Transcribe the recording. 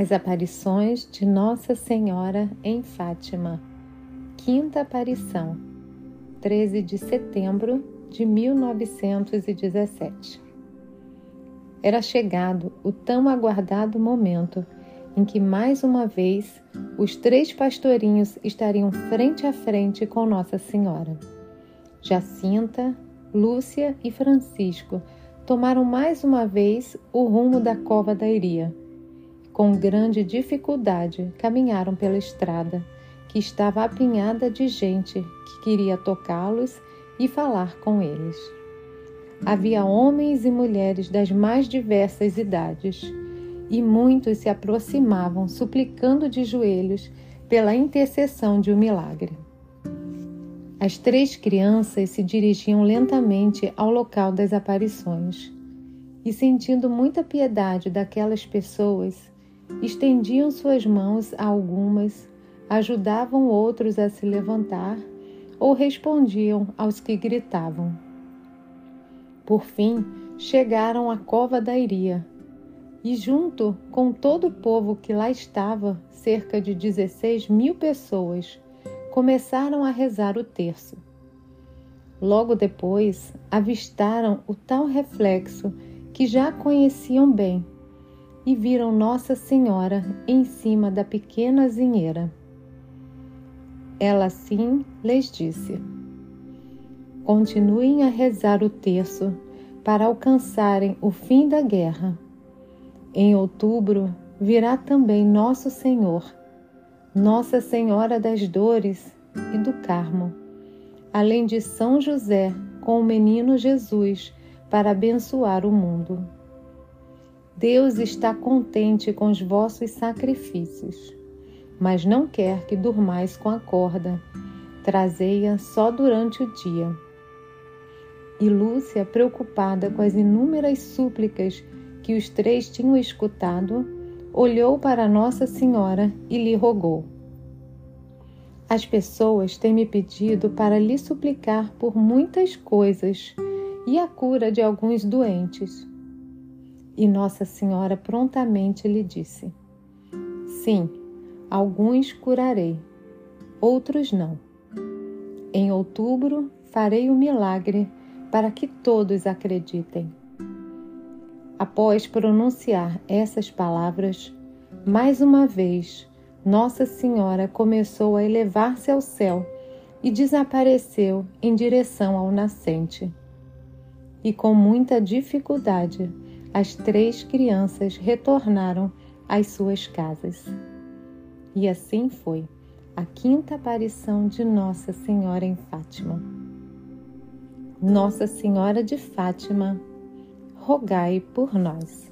As aparições de Nossa Senhora em Fátima. Quinta aparição, 13 de setembro de 1917. Era chegado o tão aguardado momento em que mais uma vez os três pastorinhos estariam frente a frente com Nossa Senhora. Jacinta, Lúcia e Francisco tomaram mais uma vez o rumo da cova da Iria com grande dificuldade, caminharam pela estrada, que estava apinhada de gente que queria tocá-los e falar com eles. Havia homens e mulheres das mais diversas idades, e muitos se aproximavam suplicando de joelhos pela intercessão de um milagre. As três crianças se dirigiam lentamente ao local das aparições e, sentindo muita piedade daquelas pessoas, estendiam suas mãos a algumas, ajudavam outros a se levantar ou respondiam aos que gritavam. Por fim, chegaram à cova da Iria e, junto com todo o povo que lá estava, cerca de 16 mil pessoas, começaram a rezar o terço. Logo depois, avistaram o tal reflexo que já conheciam bem e viram Nossa Senhora em cima da pequena zinheira. Ela assim lhes disse: Continuem a rezar o terço para alcançarem o fim da guerra. Em outubro virá também Nosso Senhor, Nossa Senhora das Dores e do Carmo, além de São José com o menino Jesus para abençoar o mundo. Deus está contente com os vossos sacrifícios, mas não quer que durmais com a corda. Trazei-a só durante o dia. E Lúcia, preocupada com as inúmeras súplicas que os três tinham escutado, olhou para Nossa Senhora e lhe rogou. As pessoas têm me pedido para lhe suplicar por muitas coisas e a cura de alguns doentes. E Nossa Senhora prontamente lhe disse: Sim, alguns curarei, outros não. Em outubro farei o um milagre para que todos acreditem. Após pronunciar essas palavras, mais uma vez Nossa Senhora começou a elevar-se ao céu e desapareceu em direção ao nascente. E com muita dificuldade, as três crianças retornaram às suas casas. E assim foi a quinta aparição de Nossa Senhora em Fátima. Nossa Senhora de Fátima, rogai por nós.